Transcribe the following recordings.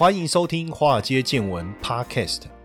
欢迎收听《华尔街见闻》Podcast。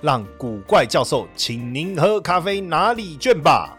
让古怪教授请您喝咖啡拿礼券吧。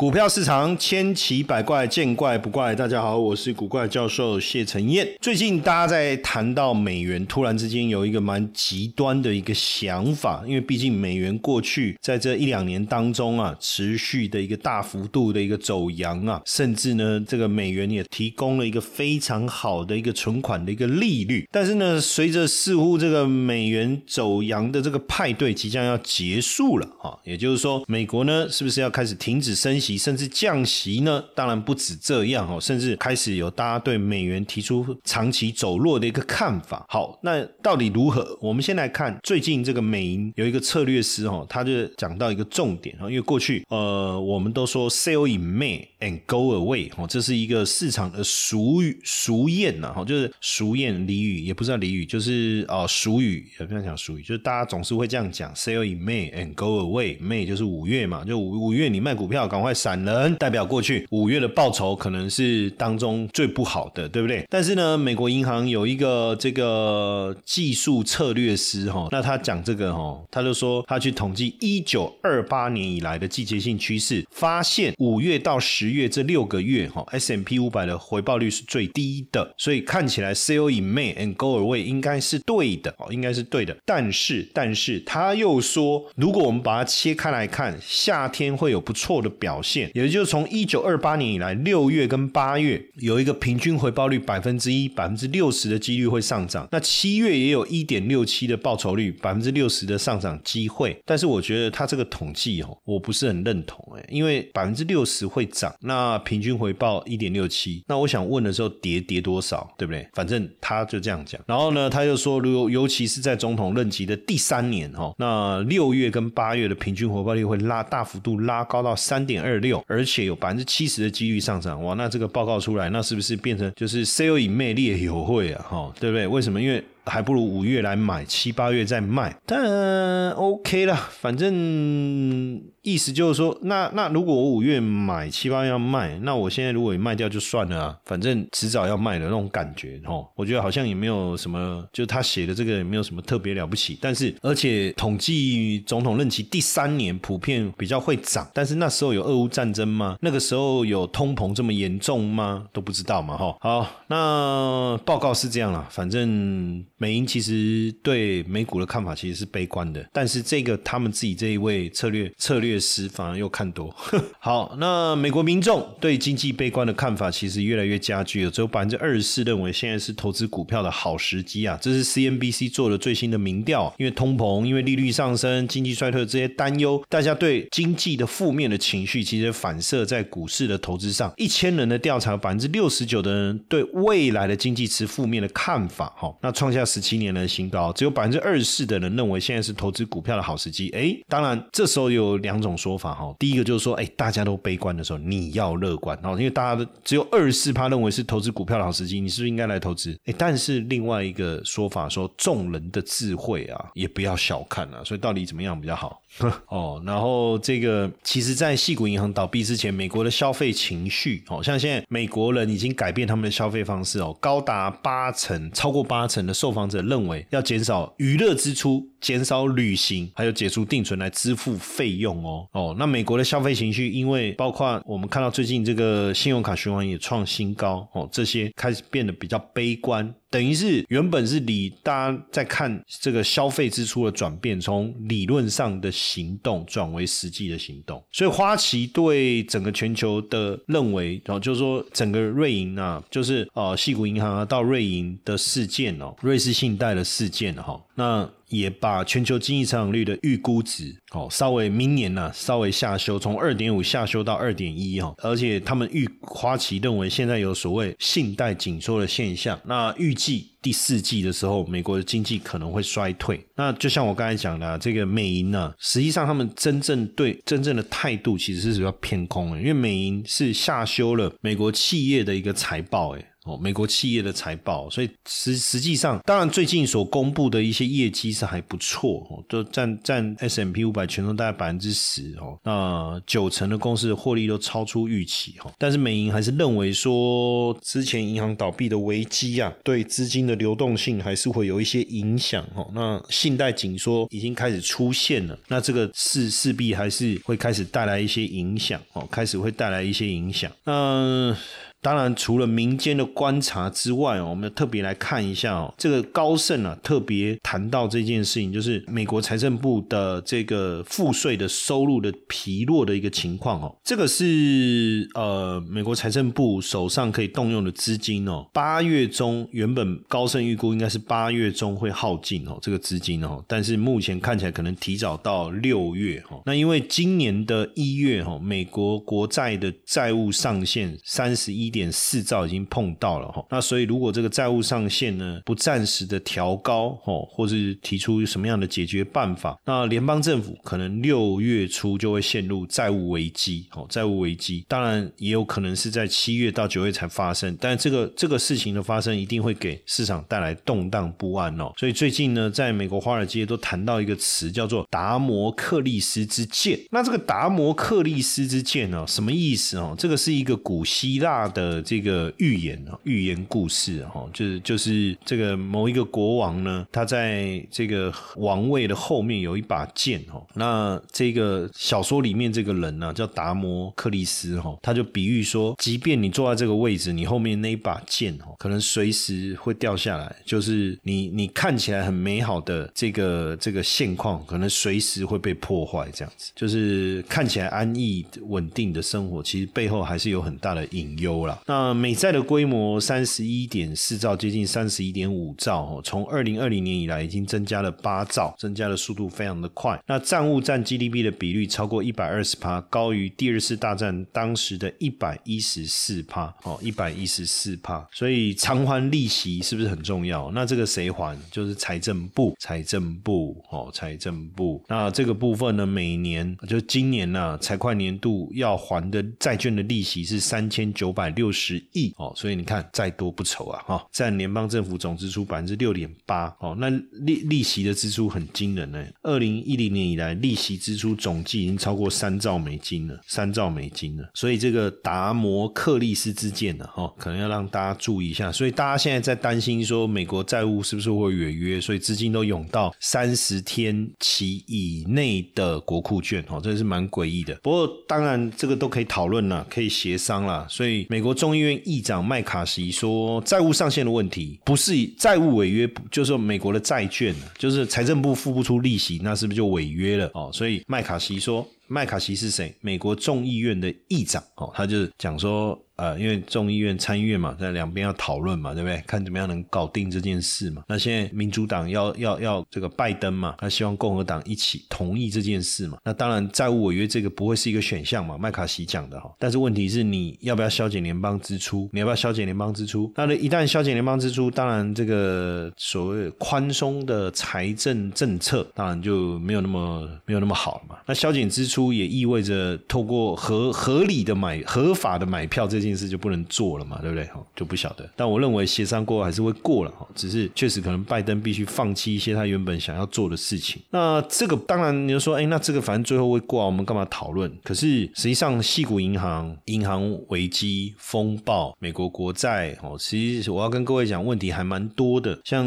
股票市场千奇百怪，见怪不怪。大家好，我是古怪教授谢承彦。最近大家在谈到美元，突然之间有一个蛮极端的一个想法，因为毕竟美元过去在这一两年当中啊，持续的一个大幅度的一个走阳啊，甚至呢，这个美元也提供了一个非常好的一个存款的一个利率。但是呢，随着似乎这个美元走阳的这个派对即将要结束了啊，也就是说，美国呢是不是要开始停止升息？甚至降息呢？当然不止这样哦，甚至开始有大家对美元提出长期走弱的一个看法。好，那到底如何？我们先来看最近这个美银有一个策略师哦，他就讲到一个重点哦，因为过去呃我们都说 sell in May and go away 哦，这是一个市场的俗语俗谚呐，哈，就是俗谚俚语，也不知道俚语，就是哦俗语，也不要讲俗语，就是大家总是会这样讲 sell in May and go away，May 就是五月嘛，就五五月你卖股票赶快。散人代表过去五月的报酬可能是当中最不好的，对不对？但是呢，美国银行有一个这个技术策略师哈，那他讲这个哈，他就说他去统计一九二八年以来的季节性趋势，发现五月到十月这六个月哈，S M P 五百的回报率是最低的，所以看起来 Sell in May and go away 应该是对的哦，应该是对的。但是，但是他又说，如果我们把它切开来看，夏天会有不错的表现。也就是从一九二八年以来，六月跟八月有一个平均回报率百分之一、百分之六十的几率会上涨。那七月也有一点六七的报酬率，百分之六十的上涨机会。但是我觉得他这个统计哦，我不是很认同哎，因为百分之六十会涨，那平均回报一点六七，那我想问的时候跌跌多少，对不对？反正他就这样讲。然后呢，他又说，如尤其是在总统任期的第三年哈，那六月跟八月的平均回报率会拉大幅度拉高到三点二。六，而且有百分之七十的几率上涨，哇！那这个报告出来，那是不是变成就是 sell 以魅力有会啊？哈，对不对？为什么？因为还不如五月来买，七八月再卖，但 OK 了，反正。意思就是说，那那如果我五月买七八月要卖，那我现在如果卖掉就算了啊，反正迟早要卖的那种感觉哦。我觉得好像也没有什么，就他写的这个也没有什么特别了不起。但是而且统计总统任期第三年普遍比较会涨，但是那时候有俄乌战争吗？那个时候有通膨这么严重吗？都不知道嘛哈。好，那报告是这样了，反正美银其实对美股的看法其实是悲观的，但是这个他们自己这一位策略策略。师，反而又看多。好，那美国民众对经济悲观的看法其实越来越加剧了。只有百分之二十四认为现在是投资股票的好时机啊！这是 CNBC 做的最新的民调。因为通膨，因为利率上升，经济衰退这些担忧，大家对经济的负面的情绪其实反射在股市的投资上。一千人的调查，百分之六十九的人对未来的经济持负面的看法。哈，那创下十七年的新高。只有百分之二十四的人认为现在是投资股票的好时机。哎，当然这时候有两。种说法哈，第一个就是说，哎，大家都悲观的时候，你要乐观，哦因为大家都只有二十四趴认为是投资股票的好时机，你是不是应该来投资？哎，但是另外一个说法说，众人的智慧啊，也不要小看啊，所以到底怎么样比较好？哦，然后这个其实，在细谷银行倒闭之前，美国的消费情绪，哦，像现在美国人已经改变他们的消费方式哦，高达八成，超过八成的受访者认为要减少娱乐支出，减少旅行，还有解除定存来支付费用哦。哦，那美国的消费情绪，因为包括我们看到最近这个信用卡循环也创新高哦，这些开始变得比较悲观。等于是原本是理大家在看这个消费支出的转变，从理论上的行动转为实际的行动，所以花旗对整个全球的认为，然后就是说整个瑞银啊，就是呃，细谷银行啊到瑞银的事件哦，瑞士信贷的事件哈，那。也把全球经济成长率的预估值哦，稍微明年呢稍微下修，从二点五下修到二点一哈，而且他们预花旗认为现在有所谓信贷紧缩的现象，那预计。第四季的时候，美国的经济可能会衰退。那就像我刚才讲的，这个美银呢，实际上他们真正对真正的态度其实是比较偏空的，因为美银是下修了美国企业的一个财报，诶哦，美国企业的财报，所以实实际上，当然最近所公布的一些业绩是还不错哦，都占占 S M P 五百权重大概百分之十哦，那九成的公司的获利都超出预期哈。但是美银还是认为说，之前银行倒闭的危机啊，对资金的流动性还是会有一些影响哦。那信贷紧缩已经开始出现了，那这个势势必还是会开始带来一些影响哦，开始会带来一些影响。那当然，除了民间的观察之外哦，我们特别来看一下哦，这个高盛啊特别谈到这件事情，就是美国财政部的这个赋税的收入的疲弱的一个情况哦。这个是呃，美国财政部手上可以动用的资金哦，八月中原本高盛预估应该是八月中会耗尽哦，这个资金哦，但是目前看起来可能提早到六月哈。那因为今年的一月哈，美国国债的债务上限三十一。点四兆已经碰到了哈，那所以如果这个债务上限呢不暂时的调高哦，或是提出什么样的解决办法，那联邦政府可能六月初就会陷入债务危机哦，债务危机当然也有可能是在七月到九月才发生，但这个这个事情的发生一定会给市场带来动荡不安哦，所以最近呢，在美国华尔街都谈到一个词叫做达摩克利斯之剑，那这个达摩克利斯之剑呢，什么意思哦？这个是一个古希腊的。的这个预言啊，寓言故事哈，就是就是这个某一个国王呢，他在这个王位的后面有一把剑哈。那这个小说里面这个人呢，叫达摩克利斯哈，他就比喻说，即便你坐在这个位置，你后面那一把剑哈，可能随时会掉下来。就是你你看起来很美好的这个这个现况，可能随时会被破坏。这样子，就是看起来安逸稳定的生活，其实背后还是有很大的隐忧啦。那美债的规模三十一点四兆，接近三十一点五兆哦。从二零二零年以来，已经增加了八兆，增加的速度非常的快。那债务占 GDP 的比率超过一百二十趴，高于第二次大战当时的一百一十四趴哦，一百一十四趴。所以偿还利息是不是很重要？那这个谁还？就是财政部，财政部哦，财政部。那这个部分呢，每年就今年呢，财会年度要还的债券的利息是三千九百六。十亿哦，所以你看再多不愁啊哈，占联邦政府总支出百分之六点八哦，那利利息的支出很惊人呢。二零一零年以来，利息支出总计已经超过三兆美金了，三兆美金了。所以这个达摩克利斯之剑呢，哈，可能要让大家注意一下。所以大家现在在担心说，美国债务是不是会违约？所以资金都涌到三十天期以内的国库券哦，这是蛮诡异的。不过当然这个都可以讨论了，可以协商了。所以美国。众议院议长麦卡锡说，债务上限的问题不是债务违约，就是美国的债券，就是财政部付不出利息，那是不是就违约了？哦，所以麦卡锡说，麦卡锡是谁？美国众议院的议长，哦，他就讲说。呃，因为众议院、参议院嘛，在两边要讨论嘛，对不对？看怎么样能搞定这件事嘛。那现在民主党要要要这个拜登嘛，他希望共和党一起同意这件事嘛。那当然债务违约这个不会是一个选项嘛，麦卡锡讲的哈。但是问题是你要不要削减联邦支出？你要不要削减联邦支出？那一旦削减联邦支出，当然这个所谓宽松的财政政策，当然就没有那么没有那么好了嘛。那削减支出也意味着透过合合理的买合法的买票这件。事就不能做了嘛，对不对？哈，就不晓得。但我认为协商过后还是会过了哈，只是确实可能拜登必须放弃一些他原本想要做的事情。那这个当然你就说，哎，那这个反正最后会过，我们干嘛讨论？可是实际上，细谷银行银行危机风暴，美国国债哦，其实我要跟各位讲，问题还蛮多的。像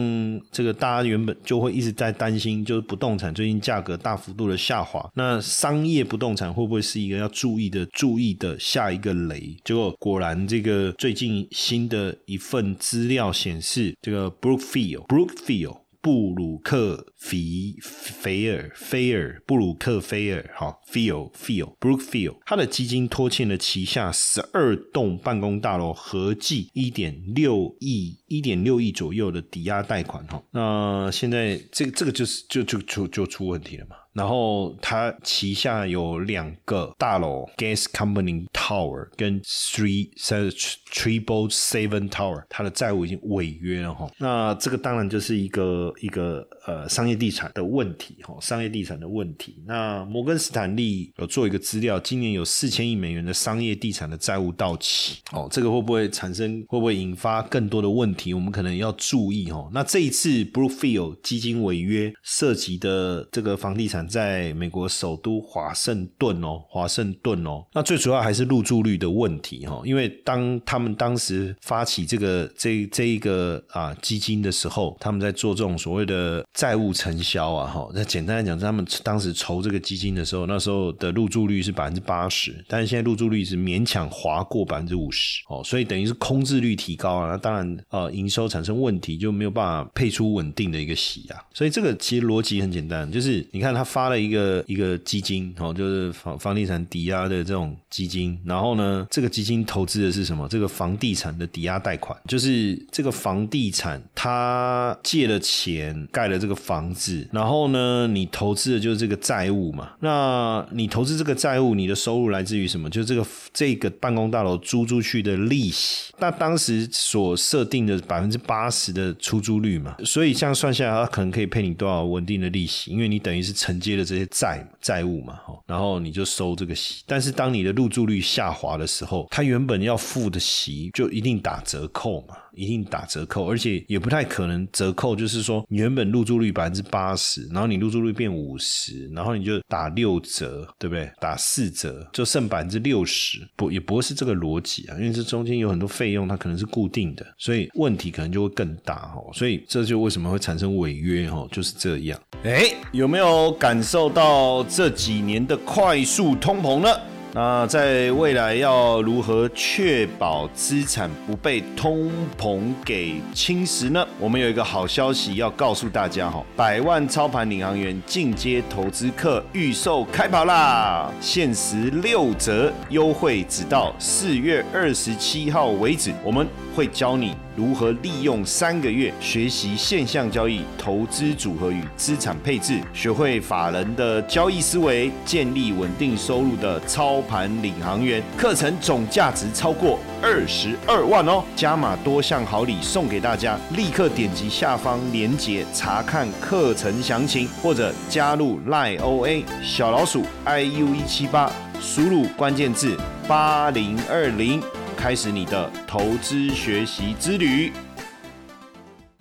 这个大家原本就会一直在担心，就是不动产最近价格大幅度的下滑，那商业不动产会不会是一个要注意的、注意的下一个雷？结果果。然，这个最近新的一份资料显示，这个 Brookfield Brookfield 布鲁克菲菲尔菲尔布鲁克菲尔哈 Phil Phil Brookfield，他的基金拖欠了旗下十二栋办公大楼合计一点六亿一点六亿左右的抵押贷款哈。那现在这个这个就是就就就就出问题了嘛。然后他旗下有两个大楼，Gas Company Tower 跟 Three Triple Seven Tower，它的债务已经违约了哈。那这个当然就是一个一个呃商业地产的问题哈，商业地产的问题。那摩根斯坦利有做一个资料，今年有四千亿美元的商业地产的债务到期哦，这个会不会产生会不会引发更多的问题？我们可能要注意哦。那这一次 Brookfield 基金违约涉及的这个房地产。在美国首都华盛顿哦，华盛顿哦，那最主要还是入住率的问题哈，因为当他们当时发起这个这这一个啊基金的时候，他们在做这种所谓的债务承销啊哈，那简单来讲，他们当时筹这个基金的时候，那时候的入住率是百分之八十，但是现在入住率是勉强划过百分之五十哦，所以等于是空置率提高啊，那当然呃营收产生问题就没有办法配出稳定的一个息啊，所以这个其实逻辑很简单，就是你看他发了一个一个基金哦，就是房房地产抵押的这种基金，然后呢，这个基金投资的是什么？这个房地产的抵押贷款，就是这个房地产他借了钱盖了这个房子，然后呢，你投资的就是这个债务嘛。那你投资这个债务，你的收入来自于什么？就是这个这个办公大楼租出去的利息。那当时所设定的百分之八十的出租率嘛，所以这样算下来，它可能可以配你多少稳定的利息？因为你等于是承接的这些。债债务嘛，然后你就收这个息，但是当你的入住率下滑的时候，他原本要付的息就一定打折扣嘛。一定打折扣，而且也不太可能折扣。就是说，原本入住率百分之八十，然后你入住率变五十，然后你就打六折，对不对？打四折就剩百分之六十，不也不会是这个逻辑啊？因为这中间有很多费用，它可能是固定的，所以问题可能就会更大哦。所以这就为什么会产生违约哦，就是这样。哎，有没有感感受到这几年的快速通膨呢？那在未来要如何确保资产不被通膨给侵蚀呢？我们有一个好消息要告诉大家哈，百万操盘领航员进阶投资课预售开跑啦，限时六折优惠，直到四月二十七号为止，我们会教你。如何利用三个月学习现象交易、投资组合与资产配置，学会法人的交易思维，建立稳定收入的操盘领航员？课程总价值超过二十二万哦！加码多项好礼送给大家，立刻点击下方链接查看课程详情，或者加入 lioa 小老鼠 iu 一七八，输入关键字八零二零。开始你的投资学习之旅。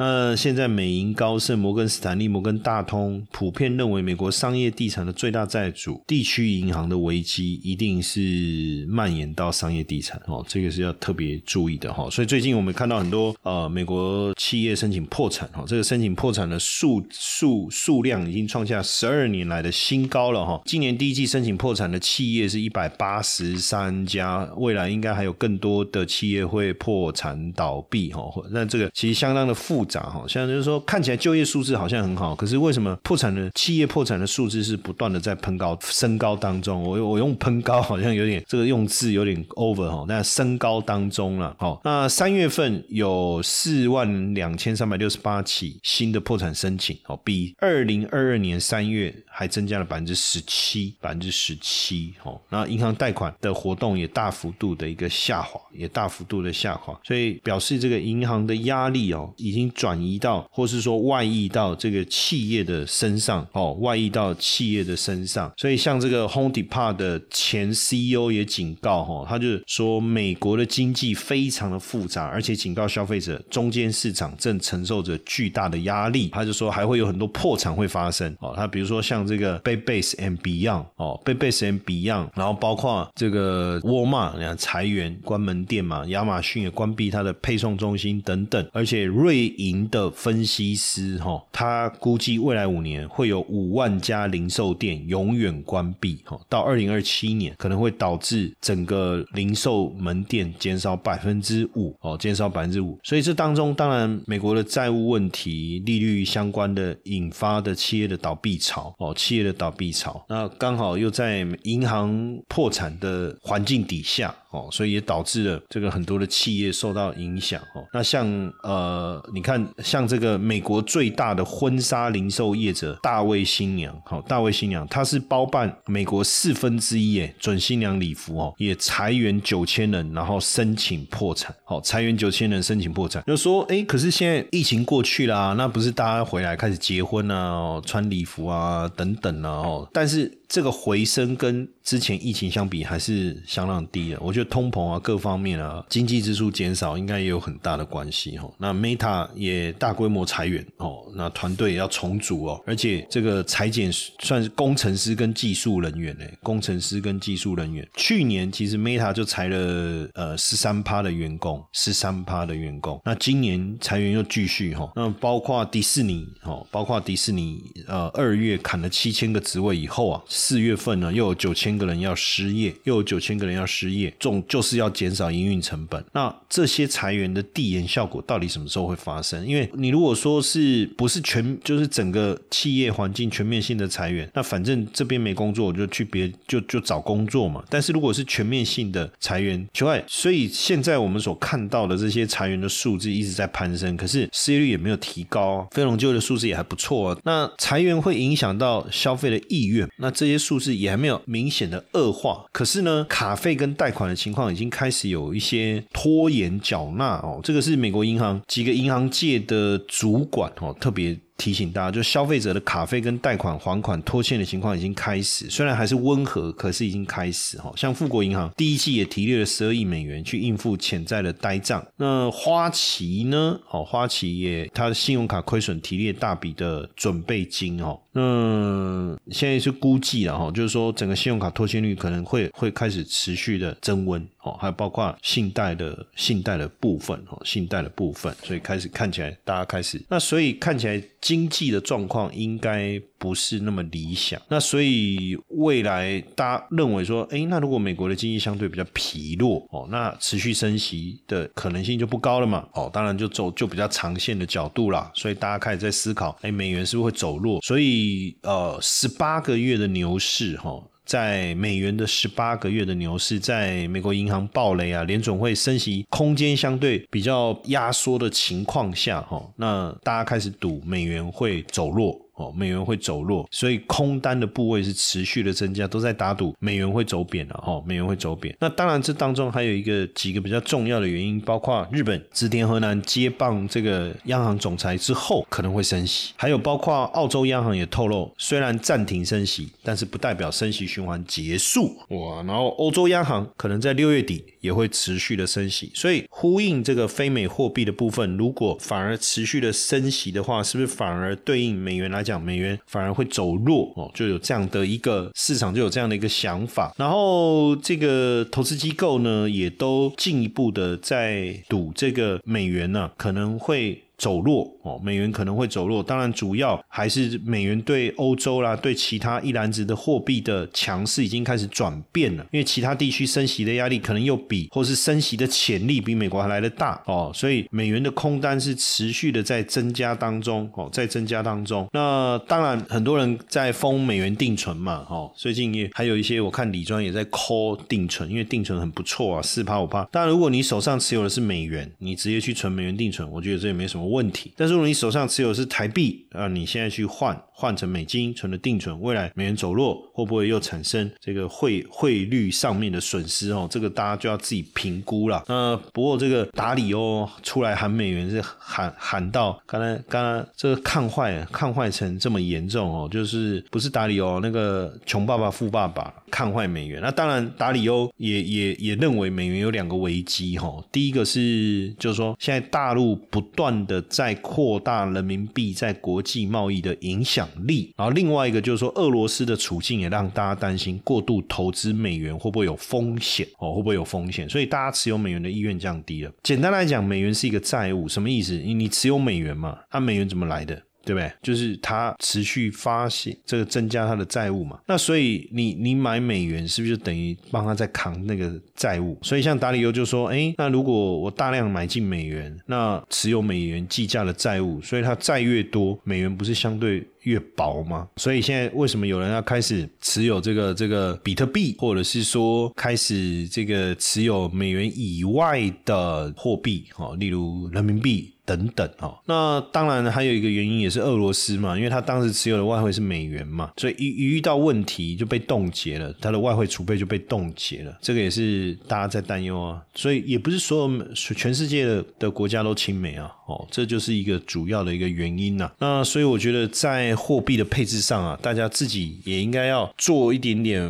那现在美银高盛、摩根斯坦利、摩根大通普遍认为，美国商业地产的最大债主地区银行的危机一定是蔓延到商业地产哦，这个是要特别注意的哈。所以最近我们看到很多呃美国企业申请破产哈，这个申请破产的数数数量已经创下十二年来的新高了哈。今年第一季申请破产的企业是一百八十三家，未来应该还有更多的企业会破产倒闭哈。那这个其实相当的复。涨哈，像就是说看起来就业数字好像很好，可是为什么破产的企业破产的数字是不断的在喷高升高当中？我我用喷高好像有点这个用字有点 over 哈，那升高当中了。好，那三月份有四万两千三百六十八起新的破产申请，好，比二零二二年三月还增加了百分之十七，百分之十七。哦，那银行贷款的活动也大幅度的一个下滑，也大幅度的下滑，所以表示这个银行的压力哦已经。转移到，或是说外溢到这个企业的身上，哦，外溢到企业的身上。所以像这个 Home Depot 的前 CEO 也警告，哈，他就说美国的经济非常的复杂，而且警告消费者，中间市场正承受着巨大的压力。他就说还会有很多破产会发生，哦，他比如说像这个 b a Base and Beyond 哦 b a Base and Beyond，然后包括这个沃尔玛，你看裁员关门店嘛，亚马逊也关闭它的配送中心等等，而且瑞银的分析师哈，他估计未来五年会有五万家零售店永远关闭哈，到二零二七年可能会导致整个零售门店减少百分之五哦，减少百分之五，所以这当中当然美国的债务问题、利率相关的引发的企业的倒闭潮哦，企业的倒闭潮，那刚好又在银行破产的环境底下。哦，所以也导致了这个很多的企业受到影响哦。那像呃，你看像这个美国最大的婚纱零售业者大卫新娘，好，大卫新娘，它是包办美国四分之一诶准新娘礼服哦，也裁员九千人，然后申请破产。好，裁员九千人申请破产，就说哎，可是现在疫情过去啦，那不是大家回来开始结婚啊，穿礼服啊等等啊哦，但是。这个回升跟之前疫情相比还是相当低的，我觉得通膨啊各方面啊经济支出减少应该也有很大的关系哈。那 Meta 也大规模裁员哦，那团队要重组哦，而且这个裁减算是工程师跟技术人员呢，工程师跟技术人员，去年其实 Meta 就裁了呃十三趴的员工，十三趴的员工，那今年裁员又继续哈，那包括迪士尼哦，包括迪士尼呃二月砍了七千个职位以后啊。四月份呢，又有九千个人要失业，又有九千个人要失业，总就是要减少营运成本。那这些裁员的递延效果到底什么时候会发生？因为你如果说是不是全，就是整个企业环境全面性的裁员，那反正这边没工作，我就去别就就找工作嘛。但是如果是全面性的裁员，求爱，所以现在我们所看到的这些裁员的数字一直在攀升，可是失业率也没有提高，非农就业的数字也还不错。啊那裁员会影响到消费的意愿，那这数字也还没有明显的恶化，可是呢，卡费跟贷款的情况已经开始有一些拖延缴纳哦。这个是美国银行几个银行界的主管哦特别。提醒大家，就消费者的卡费跟贷款还款拖欠的情况已经开始，虽然还是温和，可是已经开始哈。像富国银行第一季也提列了十二亿美元去应付潜在的呆账。那花旗呢？哦，花旗也它的信用卡亏损提列大笔的准备金哦。那现在是估计了哈，就是说整个信用卡拖欠率可能会会开始持续的增温哦，还有包括信贷的信贷的部分哦，信贷的部分，所以开始看起来大家开始那所以看起来。经济的状况应该不是那么理想，那所以未来大家认为说，哎，那如果美国的经济相对比较疲弱哦，那持续升息的可能性就不高了嘛，哦，当然就走就比较长线的角度啦，所以大家开始在思考，哎，美元是不是会走弱？所以呃，十八个月的牛市哈。在美元的十八个月的牛市，在美国银行暴雷啊，联总会升息空间相对比较压缩的情况下，哈，那大家开始赌美元会走弱。哦，美元会走弱，所以空单的部位是持续的增加，都在打赌美元会走贬了。哈，美元会走贬。那当然，这当中还有一个几个比较重要的原因，包括日本植田河南接棒这个央行总裁之后可能会升息，还有包括澳洲央行也透露，虽然暂停升息，但是不代表升息循环结束。哇，然后欧洲央行可能在六月底也会持续的升息，所以呼应这个非美货币的部分，如果反而持续的升息的话，是不是反而对应美元来讲？美元反而会走弱哦，就有这样的一个市场，就有这样的一个想法。然后这个投资机构呢，也都进一步的在赌这个美元呢，可能会。走弱哦，美元可能会走弱。当然，主要还是美元对欧洲啦，对其他一篮子的货币的强势已经开始转变了。因为其他地区升息的压力可能又比，或是升息的潜力比美国还来的大哦，所以美元的空单是持续的在增加当中哦，在增加当中。那当然，很多人在封美元定存嘛，哦，最近也还有一些我看李庄也在 call 定存，因为定存很不错啊，四趴五趴。但，如果你手上持有的是美元，你直接去存美元定存，我觉得这也没什么。问题，但是如果你手上持有是台币啊，你现在去换换成美金存的定存，未来美元走弱。会不会又产生这个汇汇率上面的损失哦？这个大家就要自己评估了。那不过这个达里欧出来喊美元是喊喊到刚才刚才这个看坏看坏成这么严重哦，就是不是达里欧那个穷爸爸富爸爸看坏美元。那当然达里欧也也也认为美元有两个危机哈，第一个是就是说现在大陆不断的在扩大人民币在国际贸易的影响力，然后另外一个就是说俄罗斯的处境也让大家担心过度投资美元会不会有风险哦，会不会有风险？所以大家持有美元的意愿降低了。简单来讲，美元是一个债务，什么意思？你你持有美元嘛？那美元怎么来的？对不对？就是它持续发行这个增加它的债务嘛。那所以你你买美元是不是就等于帮他在扛那个债务？所以像达里欧就说：哎，那如果我大量买进美元，那持有美元计价的债务，所以它债越多，美元不是相对越薄吗？所以现在为什么有人要开始持有这个这个比特币，或者是说开始这个持有美元以外的货币？哦，例如人民币。等等哦，那当然还有一个原因也是俄罗斯嘛，因为他当时持有的外汇是美元嘛，所以一一遇到问题就被冻结了，他的外汇储备就被冻结了，这个也是大家在担忧啊。所以也不是所有全世界的的国家都亲美啊，哦，这就是一个主要的一个原因呐。那所以我觉得在货币的配置上啊，大家自己也应该要做一点点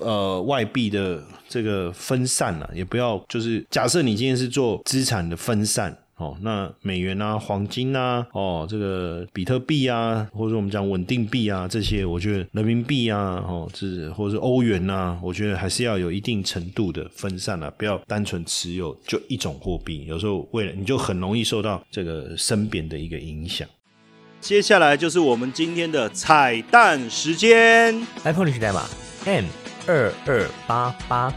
呃外币的这个分散啊，也不要就是假设你今天是做资产的分散。哦，那美元啊、黄金啊、哦，这个比特币啊，或者我们讲稳定币啊，这些，我觉得人民币啊，哦，是或者是欧元呐，我觉得还是要有一定程度的分散啊，不要单纯持有就一种货币，有时候为了你就很容易受到这个升贬的一个影响。接下来就是我们今天的彩蛋时间，iPhone 历史代码 M 二二八八。